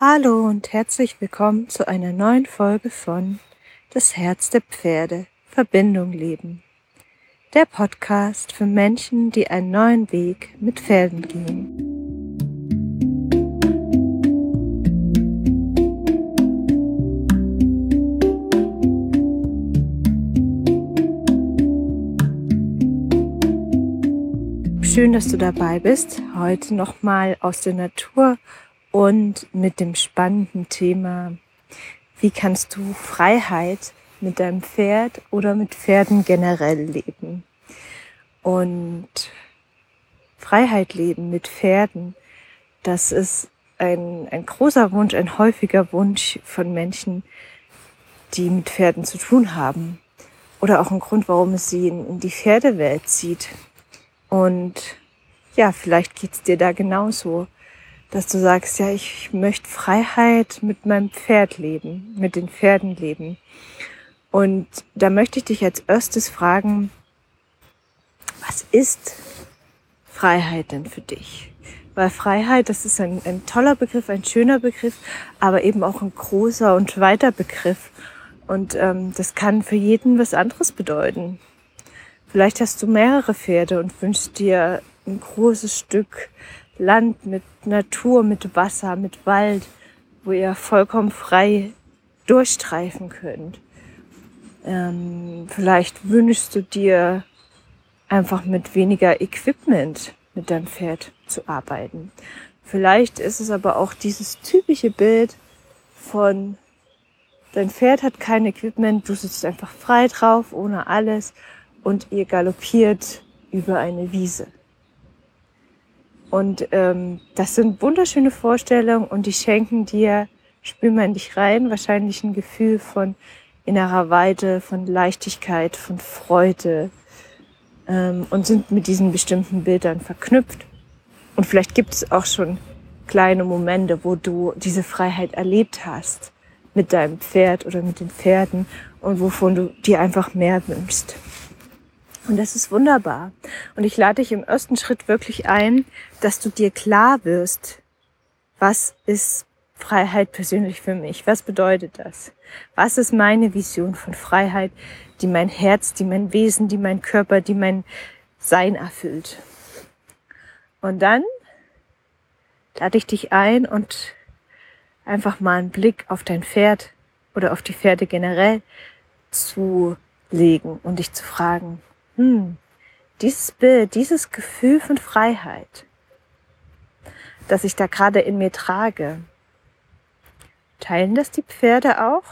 Hallo und herzlich willkommen zu einer neuen Folge von Das Herz der Pferde Verbindung leben. Der Podcast für Menschen, die einen neuen Weg mit Pferden gehen. Schön, dass du dabei bist. Heute nochmal aus der Natur und mit dem spannenden Thema, wie kannst du Freiheit mit deinem Pferd oder mit Pferden generell leben. Und Freiheit leben mit Pferden, das ist ein, ein großer Wunsch, ein häufiger Wunsch von Menschen, die mit Pferden zu tun haben. Oder auch ein Grund, warum es sie in, in die Pferdewelt zieht. Und ja, vielleicht geht's dir da genauso dass du sagst, ja, ich möchte Freiheit mit meinem Pferd leben, mit den Pferden leben. Und da möchte ich dich als erstes fragen, was ist Freiheit denn für dich? Weil Freiheit, das ist ein, ein toller Begriff, ein schöner Begriff, aber eben auch ein großer und weiter Begriff. Und ähm, das kann für jeden was anderes bedeuten. Vielleicht hast du mehrere Pferde und wünschst dir ein großes Stück Land mit Natur, mit Wasser, mit Wald, wo ihr vollkommen frei durchstreifen könnt. Ähm, vielleicht wünschst du dir einfach mit weniger Equipment mit deinem Pferd zu arbeiten. Vielleicht ist es aber auch dieses typische Bild von dein Pferd hat kein Equipment, du sitzt einfach frei drauf, ohne alles und ihr galoppiert über eine Wiese. Und ähm, das sind wunderschöne Vorstellungen und die schenken dir, spür mal in dich rein, wahrscheinlich ein Gefühl von innerer Weite, von Leichtigkeit, von Freude ähm, und sind mit diesen bestimmten Bildern verknüpft. Und vielleicht gibt es auch schon kleine Momente, wo du diese Freiheit erlebt hast mit deinem Pferd oder mit den Pferden und wovon du dir einfach mehr wünschst. Und das ist wunderbar. Und ich lade dich im ersten Schritt wirklich ein, dass du dir klar wirst, was ist Freiheit persönlich für mich? Was bedeutet das? Was ist meine Vision von Freiheit, die mein Herz, die mein Wesen, die mein Körper, die mein Sein erfüllt? Und dann lade ich dich ein und einfach mal einen Blick auf dein Pferd oder auf die Pferde generell zu legen und dich zu fragen, hm, dieses Bild, dieses Gefühl von Freiheit, das ich da gerade in mir trage, teilen das die Pferde auch?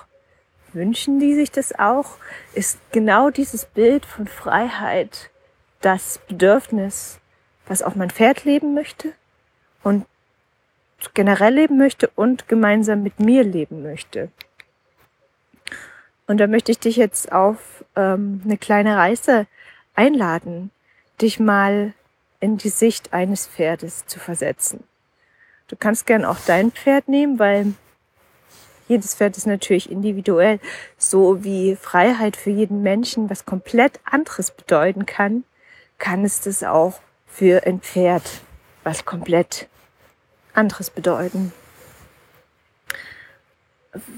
Wünschen die sich das auch? Ist genau dieses Bild von Freiheit das Bedürfnis, was auch mein Pferd leben möchte und generell leben möchte und gemeinsam mit mir leben möchte? Und da möchte ich dich jetzt auf ähm, eine kleine Reise einladen, dich mal in die Sicht eines Pferdes zu versetzen. Du kannst gern auch dein Pferd nehmen, weil jedes Pferd ist natürlich individuell, so wie Freiheit für jeden Menschen was komplett anderes bedeuten kann, kann es das auch für ein Pferd was komplett anderes bedeuten.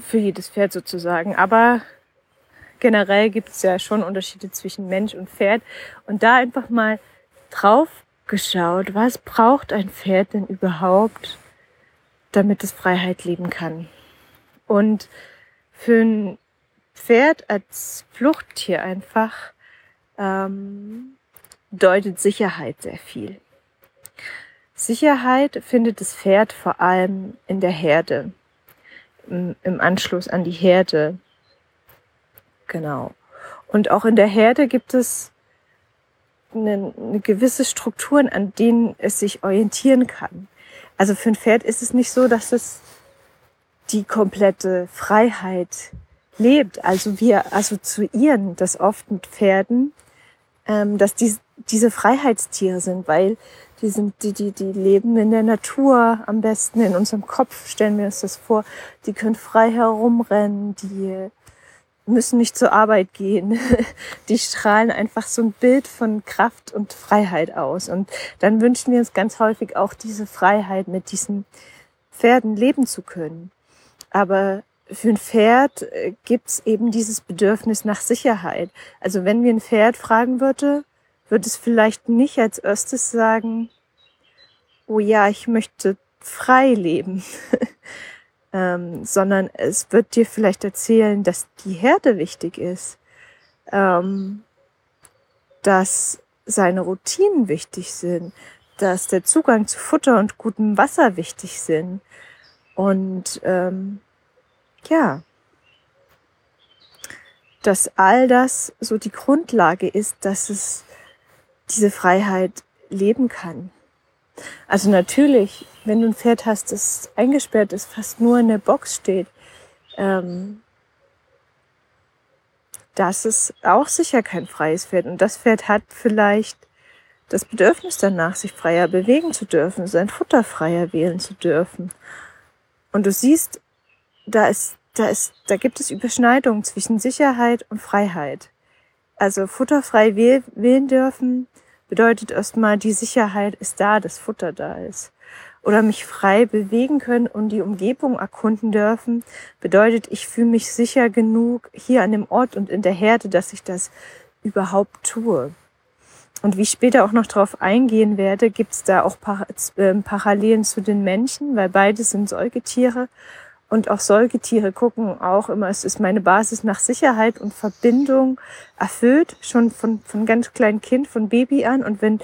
Für jedes Pferd sozusagen. Aber generell gibt es ja schon Unterschiede zwischen Mensch und Pferd. Und da einfach mal drauf geschaut, was braucht ein Pferd denn überhaupt, damit es Freiheit leben kann. Und für ein Pferd als Fluchttier einfach ähm, bedeutet Sicherheit sehr viel. Sicherheit findet das Pferd vor allem in der Herde, im, im Anschluss an die Herde, Genau. Und auch in der Herde gibt es eine, eine gewisse Strukturen, an denen es sich orientieren kann. Also für ein Pferd ist es nicht so, dass es die komplette Freiheit lebt. Also wir assoziieren das oft mit Pferden, ähm, dass die, diese Freiheitstiere sind, weil die sind, die, die, die leben in der Natur am besten, in unserem Kopf stellen wir uns das vor. Die können frei herumrennen, die müssen nicht zur Arbeit gehen. Die strahlen einfach so ein Bild von Kraft und Freiheit aus. Und dann wünschen wir uns ganz häufig auch diese Freiheit mit diesen Pferden leben zu können. Aber für ein Pferd äh, gibt's eben dieses Bedürfnis nach Sicherheit. Also wenn wir ein Pferd fragen würde, würde es vielleicht nicht als erstes sagen, oh ja, ich möchte frei leben, ähm, sondern es wird dir vielleicht erzählen, dass die Herde wichtig ist, ähm, dass seine Routinen wichtig sind, dass der Zugang zu Futter und gutem Wasser wichtig sind. Und ähm, ja, dass all das so die Grundlage ist, dass es diese Freiheit leben kann. Also natürlich, wenn du ein Pferd hast, das eingesperrt ist, fast nur in der Box steht, ähm, das ist auch sicher kein freies Pferd. Und das Pferd hat vielleicht das Bedürfnis danach, sich freier bewegen zu dürfen, sein Futter freier wählen zu dürfen. Und du siehst, da ist, da ist, da gibt es Überschneidungen zwischen Sicherheit und Freiheit. Also futterfrei wählen dürfen bedeutet erstmal, die Sicherheit ist da, dass Futter da ist. Oder mich frei bewegen können und die Umgebung erkunden dürfen, bedeutet, ich fühle mich sicher genug hier an dem Ort und in der Herde, dass ich das überhaupt tue. Und wie ich später auch noch darauf eingehen werde, gibt es da auch ähm, Parallelen zu den Menschen, weil beide sind Säugetiere. Und auch Säugetiere gucken auch immer, es ist meine Basis nach Sicherheit und Verbindung erfüllt, schon von, von ganz kleinem Kind, von Baby an. Und wenn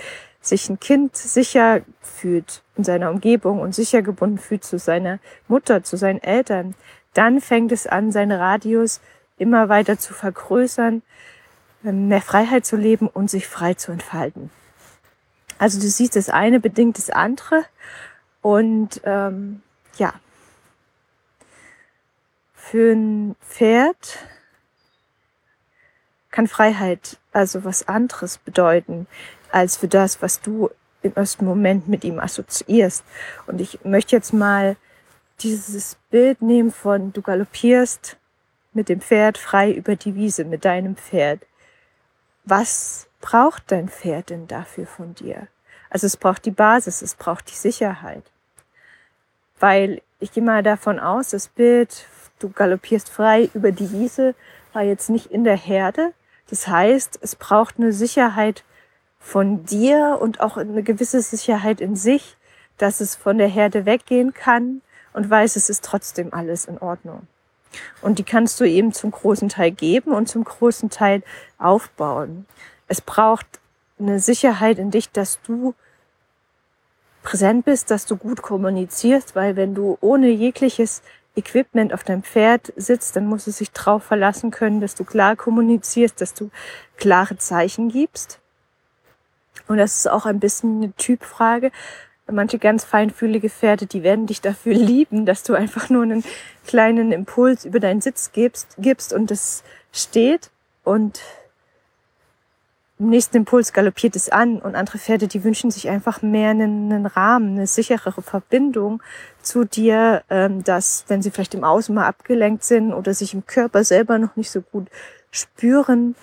sich ein Kind sicher fühlt in seiner Umgebung und sicher gebunden fühlt zu seiner Mutter, zu seinen Eltern, dann fängt es an, seinen Radius immer weiter zu vergrößern, mehr Freiheit zu leben und sich frei zu entfalten. Also du siehst, das eine bedingt das andere und ähm, ja, für ein Pferd kann Freiheit also was anderes bedeuten als für das, was du im ersten Moment mit ihm assoziierst. Und ich möchte jetzt mal dieses Bild nehmen von du galoppierst mit dem Pferd frei über die Wiese mit deinem Pferd. Was braucht dein Pferd denn dafür von dir? Also es braucht die Basis, es braucht die Sicherheit. Weil ich gehe mal davon aus, das Bild du galoppierst frei über die Wiese, war jetzt nicht in der Herde. Das heißt, es braucht eine Sicherheit von dir und auch eine gewisse Sicherheit in sich, dass es von der Herde weggehen kann und weiß, es ist trotzdem alles in Ordnung. Und die kannst du eben zum großen Teil geben und zum großen Teil aufbauen. Es braucht eine Sicherheit in dich, dass du präsent bist, dass du gut kommunizierst, weil wenn du ohne jegliches Equipment auf deinem Pferd sitzt, dann muss es sich darauf verlassen können, dass du klar kommunizierst, dass du klare Zeichen gibst. Und das ist auch ein bisschen eine Typfrage. Manche ganz feinfühlige Pferde, die werden dich dafür lieben, dass du einfach nur einen kleinen Impuls über deinen Sitz gibst, gibst und das steht und im nächsten Impuls galoppiert es an und andere Pferde, die wünschen sich einfach mehr einen, einen Rahmen, eine sicherere Verbindung zu dir, ähm, dass wenn sie vielleicht im Außen mal abgelenkt sind oder sich im Körper selber noch nicht so gut spüren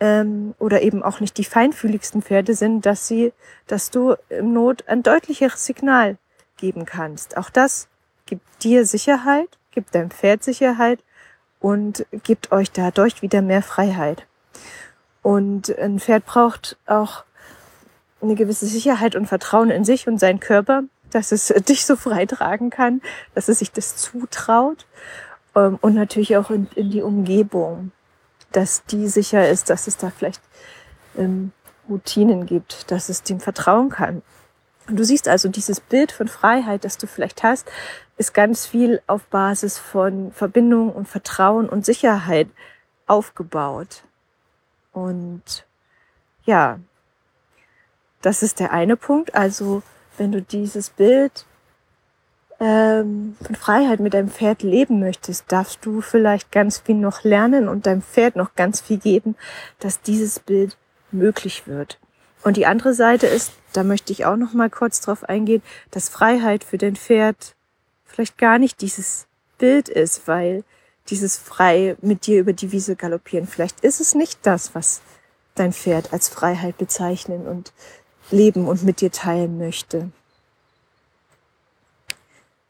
ähm, oder eben auch nicht die feinfühligsten Pferde sind, dass sie, dass du im Not ein deutlicheres Signal geben kannst. Auch das gibt dir Sicherheit, gibt deinem Pferd Sicherheit und gibt euch dadurch wieder mehr Freiheit. Und ein Pferd braucht auch eine gewisse Sicherheit und Vertrauen in sich und seinen Körper, dass es dich so frei tragen kann, dass es sich das zutraut. Ähm, und natürlich auch in, in die Umgebung, dass die sicher ist, dass es da vielleicht ähm, Routinen gibt, dass es dem vertrauen kann. Und du siehst also dieses Bild von Freiheit, das du vielleicht hast, ist ganz viel auf Basis von Verbindung und Vertrauen und Sicherheit aufgebaut. Und ja, das ist der eine Punkt. Also wenn du dieses Bild ähm, von Freiheit mit deinem Pferd leben möchtest, darfst du vielleicht ganz viel noch lernen und deinem Pferd noch ganz viel geben, dass dieses Bild möglich wird. Und die andere Seite ist, da möchte ich auch noch mal kurz drauf eingehen, dass Freiheit für dein Pferd vielleicht gar nicht dieses Bild ist, weil dieses frei mit dir über die Wiese galoppieren. Vielleicht ist es nicht das, was dein Pferd als Freiheit bezeichnen und leben und mit dir teilen möchte.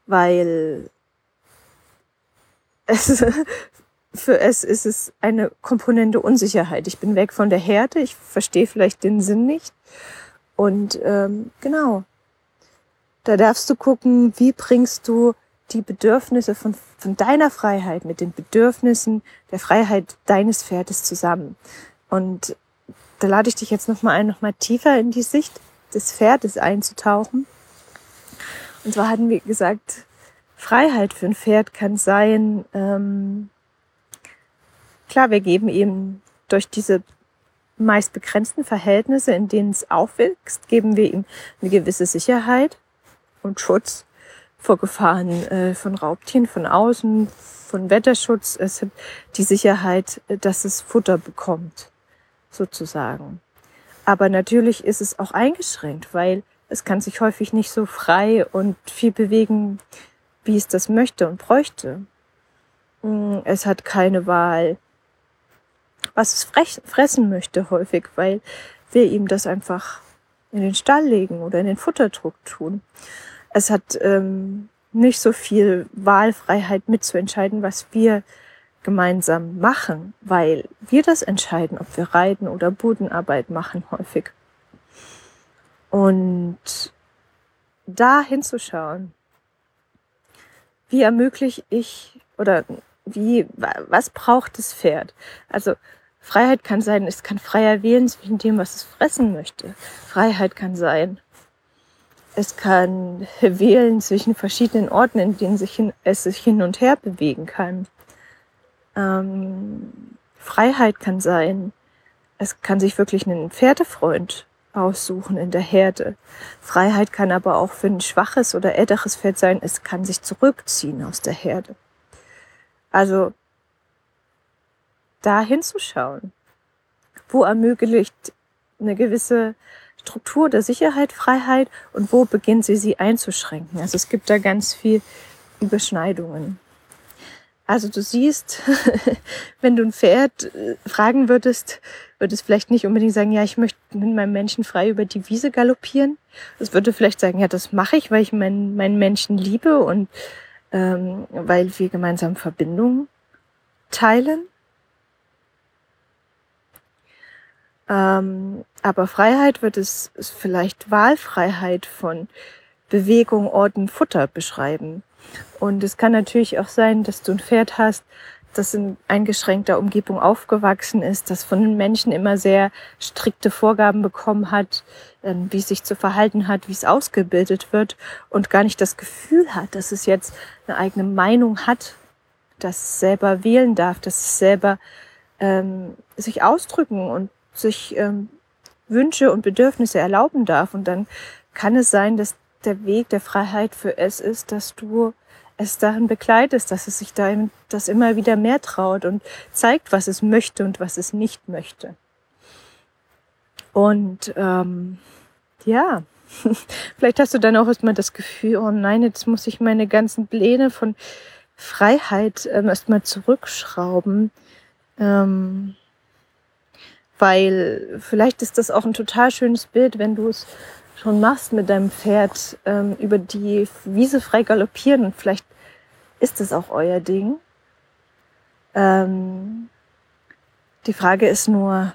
Weil es, für es ist es eine Komponente Unsicherheit. Ich bin weg von der Härte, ich verstehe vielleicht den Sinn nicht. Und ähm, genau, da darfst du gucken, wie bringst du die Bedürfnisse von, von deiner Freiheit mit den Bedürfnissen der Freiheit deines Pferdes zusammen. Und da lade ich dich jetzt nochmal ein, nochmal tiefer in die Sicht des Pferdes einzutauchen. Und zwar hatten wir gesagt, Freiheit für ein Pferd kann sein, ähm, klar, wir geben ihm durch diese meist begrenzten Verhältnisse, in denen es aufwächst, geben wir ihm eine gewisse Sicherheit und Schutz vor Gefahren äh, von Raubtieren von außen, von Wetterschutz. Es hat die Sicherheit, dass es Futter bekommt, sozusagen. Aber natürlich ist es auch eingeschränkt, weil es kann sich häufig nicht so frei und viel bewegen, wie es das möchte und bräuchte. Mm, es hat keine Wahl, was es fressen möchte häufig, weil wir ihm das einfach in den Stall legen oder in den Futterdruck tun. Es hat ähm, nicht so viel Wahlfreiheit mitzuentscheiden, was wir gemeinsam machen, weil wir das entscheiden, ob wir Reiten oder Bodenarbeit machen häufig. Und da hinzuschauen, wie ermögliche ich oder wie, was braucht das Pferd? Also Freiheit kann sein, es kann freier wählen zwischen dem, was es fressen möchte. Freiheit kann sein, es kann wählen zwischen verschiedenen Orten, in denen sich hin, es sich hin und her bewegen kann. Ähm, Freiheit kann sein, es kann sich wirklich einen Pferdefreund aussuchen in der Herde. Freiheit kann aber auch für ein schwaches oder älteres Pferd sein, es kann sich zurückziehen aus der Herde. Also da hinzuschauen, wo ermöglicht eine gewisse Struktur der Sicherheit, Freiheit und wo beginnt sie, sie einzuschränken. Also es gibt da ganz viel Überschneidungen. Also du siehst, wenn du ein Pferd äh, fragen würdest, würde es vielleicht nicht unbedingt sagen, ja, ich möchte mit meinem Menschen frei über die Wiese galoppieren. Es würde vielleicht sagen, ja, das mache ich, weil ich meinen, meinen Menschen liebe und ähm, weil wir gemeinsam Verbindungen teilen. Ähm, aber Freiheit wird es vielleicht Wahlfreiheit von Bewegung, Orten, Futter beschreiben. Und es kann natürlich auch sein, dass du ein Pferd hast, das in eingeschränkter Umgebung aufgewachsen ist, das von den Menschen immer sehr strikte Vorgaben bekommen hat, ähm, wie es sich zu verhalten hat, wie es ausgebildet wird und gar nicht das Gefühl hat, dass es jetzt eine eigene Meinung hat, dass es selber wählen darf, dass es selber ähm, sich ausdrücken und sich ähm, Wünsche und Bedürfnisse erlauben darf. Und dann kann es sein, dass der Weg der Freiheit für es ist, dass du es darin begleitest, dass es sich da das immer wieder mehr traut und zeigt, was es möchte und was es nicht möchte. Und ähm, ja, vielleicht hast du dann auch erstmal das Gefühl, oh nein, jetzt muss ich meine ganzen Pläne von Freiheit ähm, erstmal zurückschrauben. Ähm, weil vielleicht ist das auch ein total schönes Bild, wenn du es schon machst mit deinem Pferd, ähm, über die Wiese frei galoppieren und vielleicht ist es auch euer Ding. Ähm, die Frage ist nur,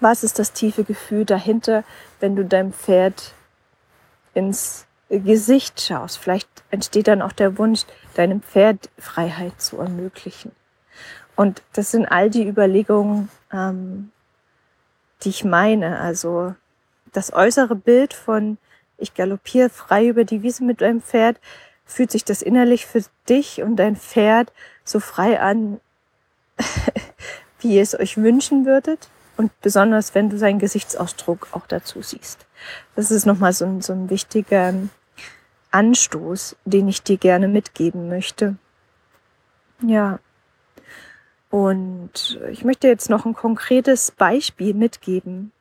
was ist das tiefe Gefühl dahinter, wenn du deinem Pferd ins Gesicht schaust? Vielleicht entsteht dann auch der Wunsch, deinem Pferd Freiheit zu ermöglichen. Und das sind all die Überlegungen, ähm, die ich meine. Also das äußere Bild von ich galoppiere frei über die Wiese mit deinem Pferd, fühlt sich das innerlich für dich und dein Pferd so frei an, wie ihr es euch wünschen würdet. Und besonders, wenn du seinen Gesichtsausdruck auch dazu siehst. Das ist nochmal so ein, so ein wichtiger Anstoß, den ich dir gerne mitgeben möchte. Ja. Und ich möchte jetzt noch ein konkretes Beispiel mitgeben,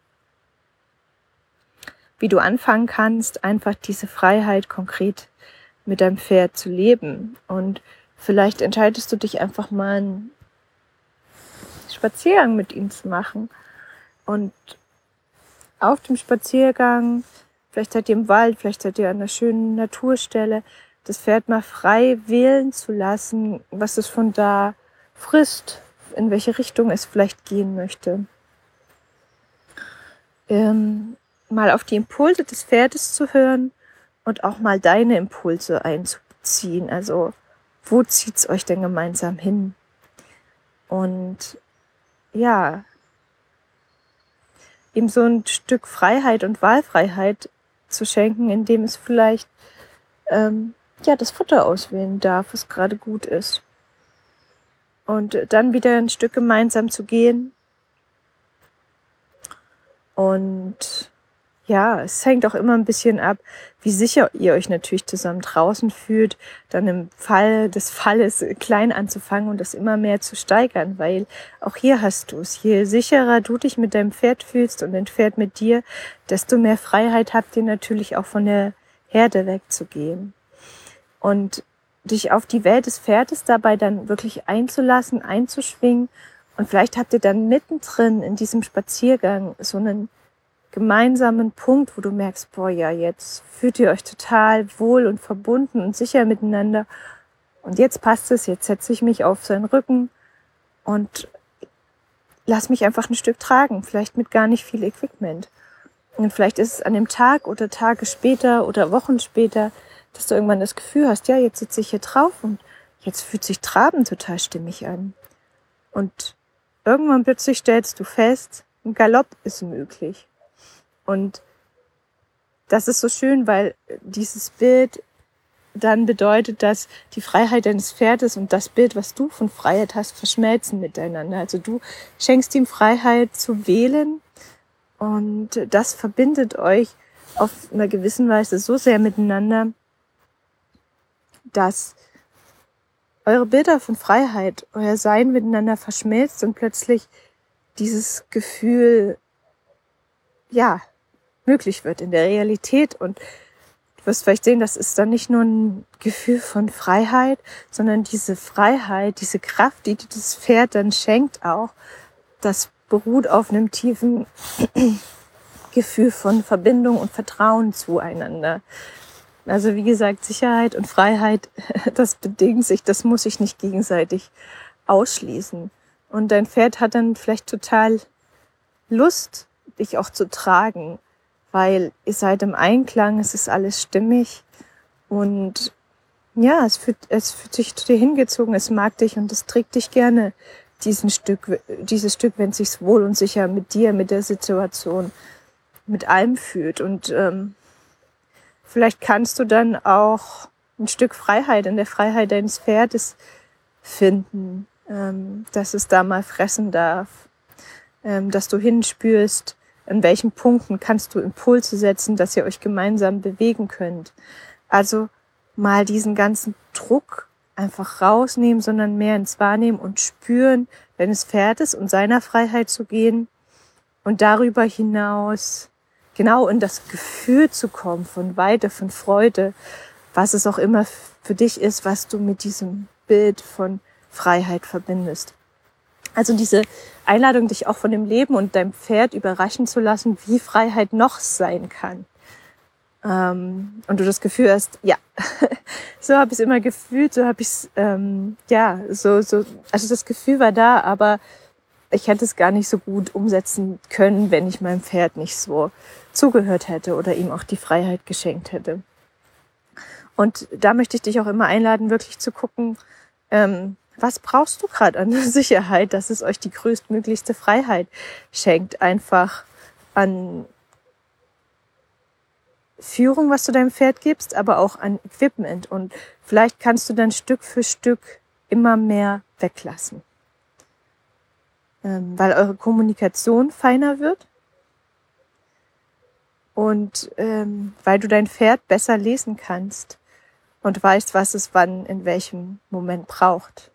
wie du anfangen kannst, einfach diese Freiheit konkret mit deinem Pferd zu leben. Und vielleicht entscheidest du dich einfach mal einen Spaziergang mit ihm zu machen. Und auf dem Spaziergang, vielleicht seid ihr im Wald, vielleicht seid ihr an einer schönen Naturstelle, das Pferd mal frei wählen zu lassen, was es von da frisst, in welche Richtung es vielleicht gehen möchte. Ähm, mal auf die Impulse des Pferdes zu hören und auch mal deine Impulse einzubeziehen. Also wo zieht's euch denn gemeinsam hin? Und ja, ihm so ein Stück Freiheit und Wahlfreiheit zu schenken, indem es vielleicht ähm, ja das Futter auswählen darf, was gerade gut ist. Und dann wieder ein Stück gemeinsam zu gehen. Und ja, es hängt auch immer ein bisschen ab, wie sicher ihr euch natürlich zusammen draußen fühlt, dann im Fall des Falles klein anzufangen und das immer mehr zu steigern, weil auch hier hast du es. Je sicherer du dich mit deinem Pferd fühlst und dein Pferd mit dir, desto mehr Freiheit habt ihr natürlich auch von der Herde wegzugehen. Und dich auf die Welt des Pferdes dabei dann wirklich einzulassen, einzuschwingen und vielleicht habt ihr dann mittendrin in diesem Spaziergang so einen gemeinsamen Punkt, wo du merkst, boah, ja, jetzt fühlt ihr euch total wohl und verbunden und sicher miteinander. Und jetzt passt es, jetzt setze ich mich auf seinen Rücken und lass mich einfach ein Stück tragen, vielleicht mit gar nicht viel Equipment. Und vielleicht ist es an dem Tag oder Tage später oder Wochen später, dass du irgendwann das Gefühl hast, ja, jetzt sitze ich hier drauf und jetzt fühlt sich Traben total stimmig an. Und irgendwann plötzlich stellst du fest, ein Galopp ist möglich. Und das ist so schön, weil dieses Bild dann bedeutet, dass die Freiheit deines Pferdes und das Bild, was du von Freiheit hast, verschmelzen miteinander. Also du schenkst ihm Freiheit zu wählen und das verbindet euch auf einer gewissen Weise so sehr miteinander, dass eure Bilder von Freiheit, euer Sein miteinander verschmilzt und plötzlich dieses Gefühl, ja, möglich wird in der Realität. Und du wirst vielleicht sehen, das ist dann nicht nur ein Gefühl von Freiheit, sondern diese Freiheit, diese Kraft, die dir das Pferd dann schenkt auch, das beruht auf einem tiefen Gefühl von Verbindung und Vertrauen zueinander. Also wie gesagt, Sicherheit und Freiheit, das bedingt sich, das muss sich nicht gegenseitig ausschließen. Und dein Pferd hat dann vielleicht total Lust, dich auch zu tragen weil ihr seid im Einklang, es ist alles stimmig und ja, es fühlt, es fühlt sich zu dir hingezogen, es mag dich und es trägt dich gerne, diesen Stück, dieses Stück, wenn es sich wohl und sicher mit dir, mit der Situation, mit allem fühlt. Und ähm, vielleicht kannst du dann auch ein Stück Freiheit in der Freiheit deines Pferdes finden, ähm, dass es da mal fressen darf, ähm, dass du hinspürst, in welchen Punkten kannst du Impulse setzen, dass ihr euch gemeinsam bewegen könnt. Also mal diesen ganzen Druck einfach rausnehmen, sondern mehr ins Wahrnehmen und spüren, wenn es fährt ist und seiner Freiheit zu gehen und darüber hinaus genau in das Gefühl zu kommen von Weite, von Freude, was es auch immer für dich ist, was du mit diesem Bild von Freiheit verbindest. Also diese Einladung, dich auch von dem Leben und deinem Pferd überraschen zu lassen, wie Freiheit noch sein kann. Ähm, und du das Gefühl hast, ja, so habe ich es immer gefühlt, so habe ich es, ähm, ja, so, so, also das Gefühl war da, aber ich hätte es gar nicht so gut umsetzen können, wenn ich meinem Pferd nicht so zugehört hätte oder ihm auch die Freiheit geschenkt hätte. Und da möchte ich dich auch immer einladen, wirklich zu gucken, ähm, was brauchst du gerade an Sicherheit, dass es euch die größtmöglichste Freiheit schenkt, einfach an Führung, was du deinem Pferd gibst, aber auch an Equipment. Und vielleicht kannst du dann Stück für Stück immer mehr weglassen, ähm, weil eure Kommunikation feiner wird und ähm, weil du dein Pferd besser lesen kannst und weißt, was es wann in welchem Moment braucht.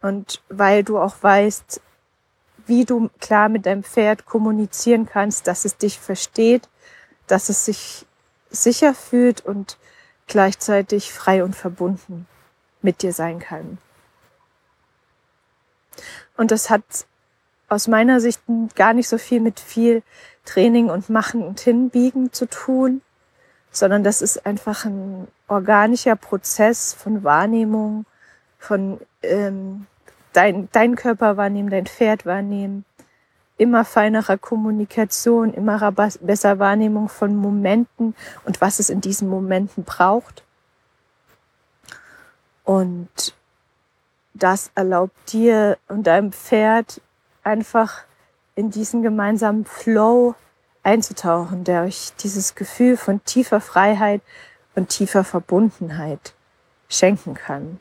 Und weil du auch weißt, wie du klar mit deinem Pferd kommunizieren kannst, dass es dich versteht, dass es sich sicher fühlt und gleichzeitig frei und verbunden mit dir sein kann. Und das hat aus meiner Sicht gar nicht so viel mit viel Training und Machen und Hinbiegen zu tun, sondern das ist einfach ein organischer Prozess von Wahrnehmung, von ähm, dein, dein Körper wahrnehmen, dein Pferd wahrnehmen, immer feinerer Kommunikation, immer besser Wahrnehmung von Momenten und was es in diesen Momenten braucht. Und das erlaubt dir und deinem Pferd einfach in diesen gemeinsamen Flow einzutauchen, der euch dieses Gefühl von tiefer Freiheit und tiefer Verbundenheit schenken kann.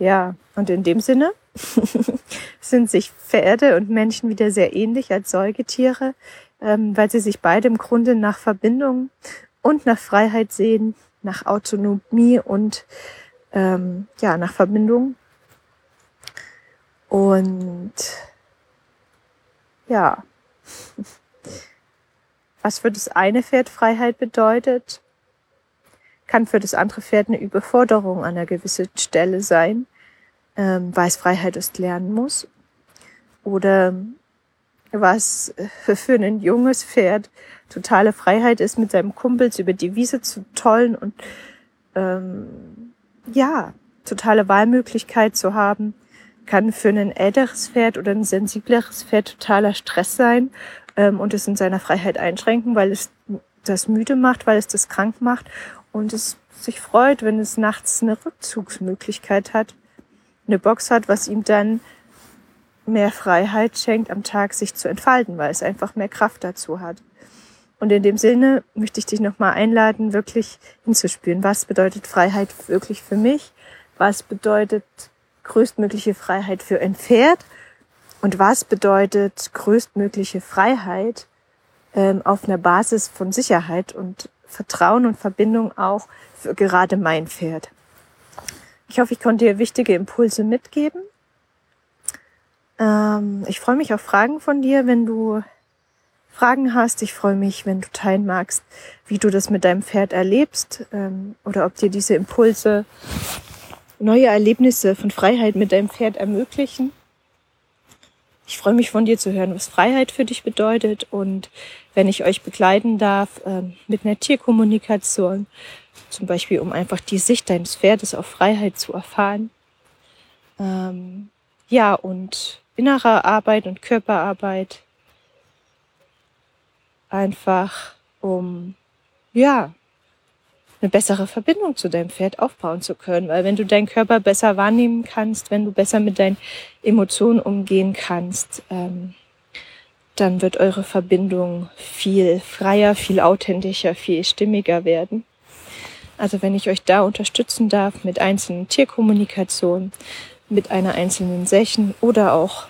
Ja, und in dem Sinne sind sich Pferde und Menschen wieder sehr ähnlich als Säugetiere, ähm, weil sie sich beide im Grunde nach Verbindung und nach Freiheit sehen, nach Autonomie und ähm, ja, nach Verbindung. Und ja, was für das eine Pferd Freiheit bedeutet, kann für das andere Pferd eine Überforderung an einer gewissen Stelle sein, ähm, es Freiheit ist lernen muss. Oder was für ein junges Pferd totale Freiheit ist, mit seinem Kumpels über die Wiese zu tollen und ähm, ja, totale Wahlmöglichkeit zu haben, kann für ein älteres Pferd oder ein sensibleres Pferd totaler Stress sein ähm, und es in seiner Freiheit einschränken, weil es das müde macht, weil es das krank macht und es sich freut, wenn es nachts eine Rückzugsmöglichkeit hat, eine Box hat, was ihm dann mehr Freiheit schenkt, am Tag sich zu entfalten, weil es einfach mehr Kraft dazu hat. Und in dem Sinne möchte ich dich nochmal einladen, wirklich hinzuspüren. Was bedeutet Freiheit wirklich für mich? Was bedeutet größtmögliche Freiheit für ein Pferd? Und was bedeutet größtmögliche Freiheit ähm, auf einer Basis von Sicherheit und Vertrauen und Verbindung auch für gerade mein Pferd? Ich hoffe, ich konnte dir wichtige Impulse mitgeben. Ähm, ich freue mich auf Fragen von dir, wenn du Fragen hast. Ich freue mich, wenn du teilen magst, wie du das mit deinem Pferd erlebst ähm, oder ob dir diese Impulse neue Erlebnisse von Freiheit mit deinem Pferd ermöglichen. Ich freue mich von dir zu hören, was Freiheit für dich bedeutet und wenn ich euch begleiten darf äh, mit einer Tierkommunikation, zum Beispiel um einfach die Sicht deines Pferdes auf Freiheit zu erfahren. Ähm, ja, und innerer Arbeit und Körperarbeit einfach um, ja, eine bessere Verbindung zu deinem Pferd aufbauen zu können. Weil wenn du deinen Körper besser wahrnehmen kannst, wenn du besser mit deinen Emotionen umgehen kannst, ähm, dann wird eure Verbindung viel freier, viel authentischer, viel stimmiger werden. Also wenn ich euch da unterstützen darf mit einzelnen Tierkommunikationen, mit einer einzelnen Session oder auch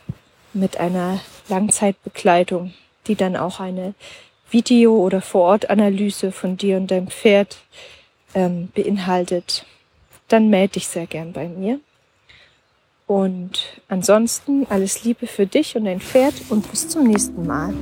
mit einer Langzeitbegleitung, die dann auch eine Video- oder Vorortanalyse von dir und deinem Pferd ähm, beinhaltet, dann melde dich sehr gern bei mir. Und ansonsten alles Liebe für dich und dein Pferd und bis zum nächsten Mal.